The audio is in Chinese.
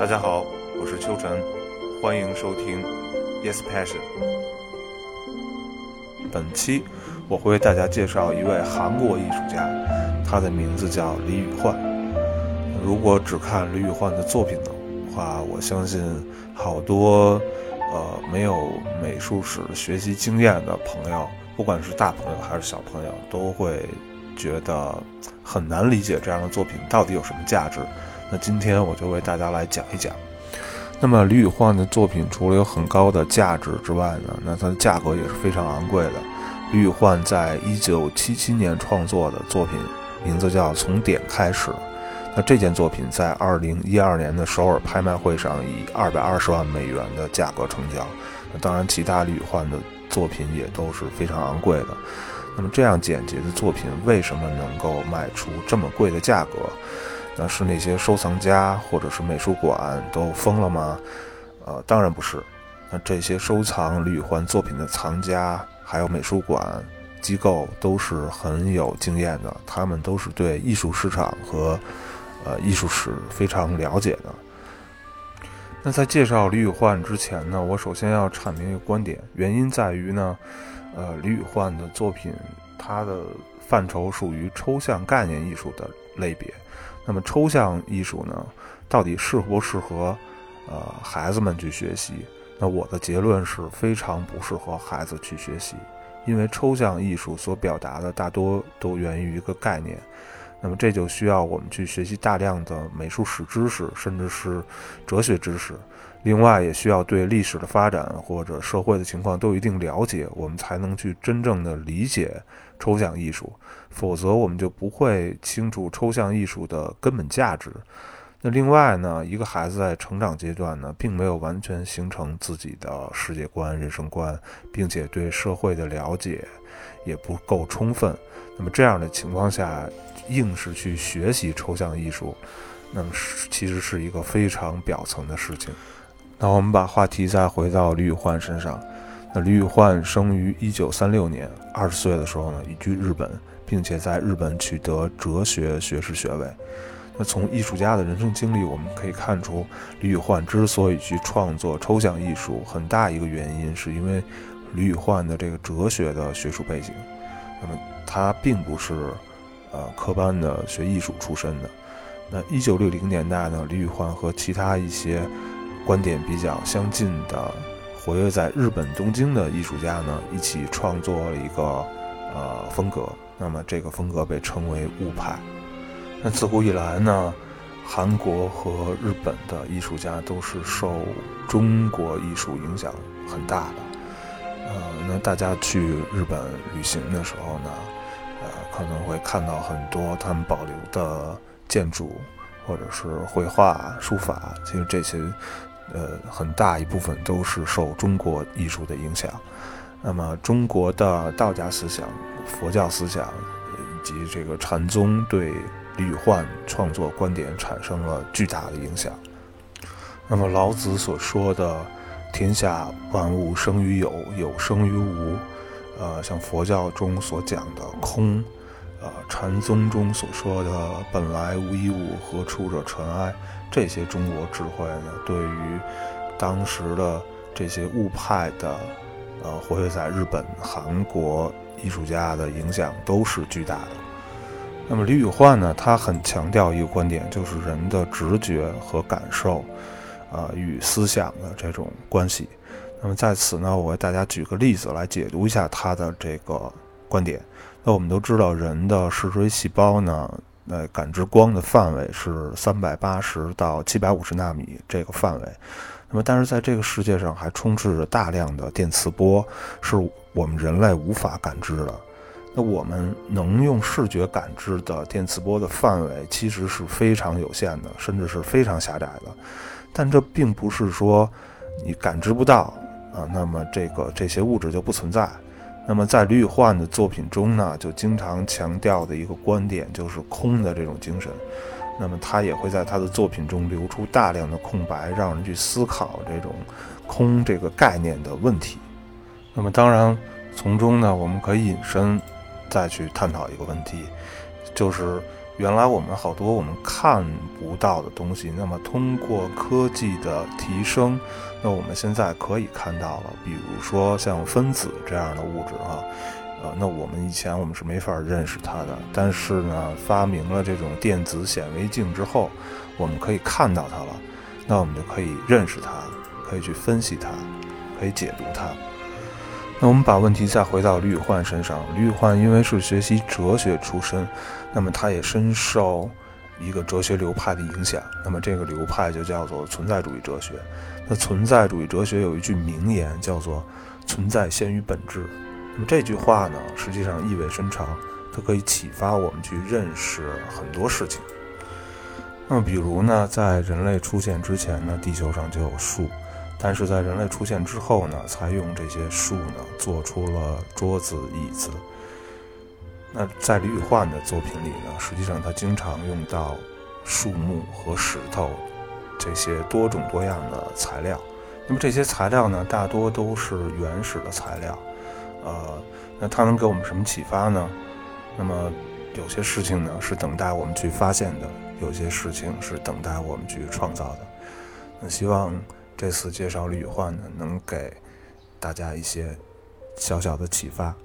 大家好，我是秋晨，欢迎收听 Yes Passion。本期我会为大家介绍一位韩国艺术家，他的名字叫李宇焕。如果只看李宇焕的作品的话，我相信好多呃没有美术史学习经验的朋友，不管是大朋友还是小朋友，都会觉得很难理解这样的作品到底有什么价值。那今天我就为大家来讲一讲。那么李宇焕的作品除了有很高的价值之外呢，那它的价格也是非常昂贵的。李宇焕在一九七七年创作的作品，名字叫《从点开始》。那这件作品在二零一二年的首尔拍卖会上以二百二十万美元的价格成交。那当然，其他李宇焕的作品也都是非常昂贵的。那么这样简洁的作品为什么能够卖出这么贵的价格？那是那些收藏家或者是美术馆都疯了吗？呃，当然不是。那这些收藏李宇焕作品的藏家，还有美术馆机构都是很有经验的，他们都是对艺术市场和呃艺术史非常了解的。那在介绍李宇焕之前呢，我首先要阐明一个观点，原因在于呢，呃，李宇焕的作品它的范畴属于抽象概念艺术的类别。那么抽象艺术呢，到底适不适合呃孩子们去学习？那我的结论是非常不适合孩子去学习，因为抽象艺术所表达的大多都源于一个概念，那么这就需要我们去学习大量的美术史知识，甚至是哲学知识。另外，也需要对历史的发展或者社会的情况都有一定了解，我们才能去真正的理解抽象艺术。否则，我们就不会清楚抽象艺术的根本价值。那另外呢，一个孩子在成长阶段呢，并没有完全形成自己的世界观、人生观，并且对社会的了解也不够充分。那么这样的情况下，硬是去学习抽象艺术，那么其实是一个非常表层的事情。那我们把话题再回到李宇焕身上。那李宇焕生于一九三六年，二十岁的时候呢，移居日本，并且在日本取得哲学学士学位。那从艺术家的人生经历，我们可以看出，李宇焕之所以去创作抽象艺术，很大一个原因是因为李宇焕的这个哲学的学术背景。那么他并不是呃科班的学艺术出身的。那一九六零年代呢，李宇焕和其他一些观点比较相近的，活跃在日本东京的艺术家呢，一起创作了一个呃风格。那么这个风格被称为物派。那自古以来呢，韩国和日本的艺术家都是受中国艺术影响很大的。呃，那大家去日本旅行的时候呢，呃，可能会看到很多他们保留的建筑。或者是绘画、书法，其实这些，呃，很大一部分都是受中国艺术的影响。那么，中国的道家思想、佛教思想以及这个禅宗对李宇焕创作观点产生了巨大的影响。那么，老子所说的“天下万物生于有，有生于无”，呃，像佛教中所讲的“空”。呃，禅宗中所说的“本来无一物，何处惹尘埃”，这些中国智慧呢，对于当时的这些物派的，呃，活跃在日本、韩国艺术家的影响都是巨大的。那么李宇焕呢，他很强调一个观点，就是人的直觉和感受，啊，与思想的这种关系。那么在此呢，我为大家举个例子来解读一下他的这个观点。那我们都知道，人的视锥细胞呢，呃，感知光的范围是三百八十到七百五十纳米这个范围。那么，但是在这个世界上还充斥着大量的电磁波，是我们人类无法感知的。那我们能用视觉感知的电磁波的范围其实是非常有限的，甚至是非常狭窄的。但这并不是说你感知不到啊，那么这个这些物质就不存在。那么在吕宇焕的作品中呢，就经常强调的一个观点就是空的这种精神。那么他也会在他的作品中留出大量的空白，让人去思考这种空这个概念的问题。那么当然，从中呢，我们可以引申再去探讨一个问题，就是原来我们好多我们看不到的东西，那么通过科技的提升，那我们现在可以看到了。比如说像分子这样的物质啊，呃，那我们以前我们是没法认识它的。但是呢，发明了这种电子显微镜之后，我们可以看到它了，那我们就可以认识它，可以去分析它，可以解读它。那我们把问题再回到李宇焕身上。李宇焕因为是学习哲学出身，那么他也深受一个哲学流派的影响。那么这个流派就叫做存在主义哲学。那存在主义哲学有一句名言叫做“存在先于本质”。那么这句话呢，实际上意味深长，它可以启发我们去认识很多事情。那么比如呢，在人类出现之前呢，地球上就有树。但是在人类出现之后呢，才用这些树呢做出了桌子、椅子。那在李宇焕的作品里呢，实际上他经常用到树木和石头这些多种多样的材料。那么这些材料呢，大多都是原始的材料。呃，那它能给我们什么启发呢？那么有些事情呢是等待我们去发现的，有些事情是等待我们去创造的。那希望。这次介绍李宇焕呢，能给大家一些小小的启发。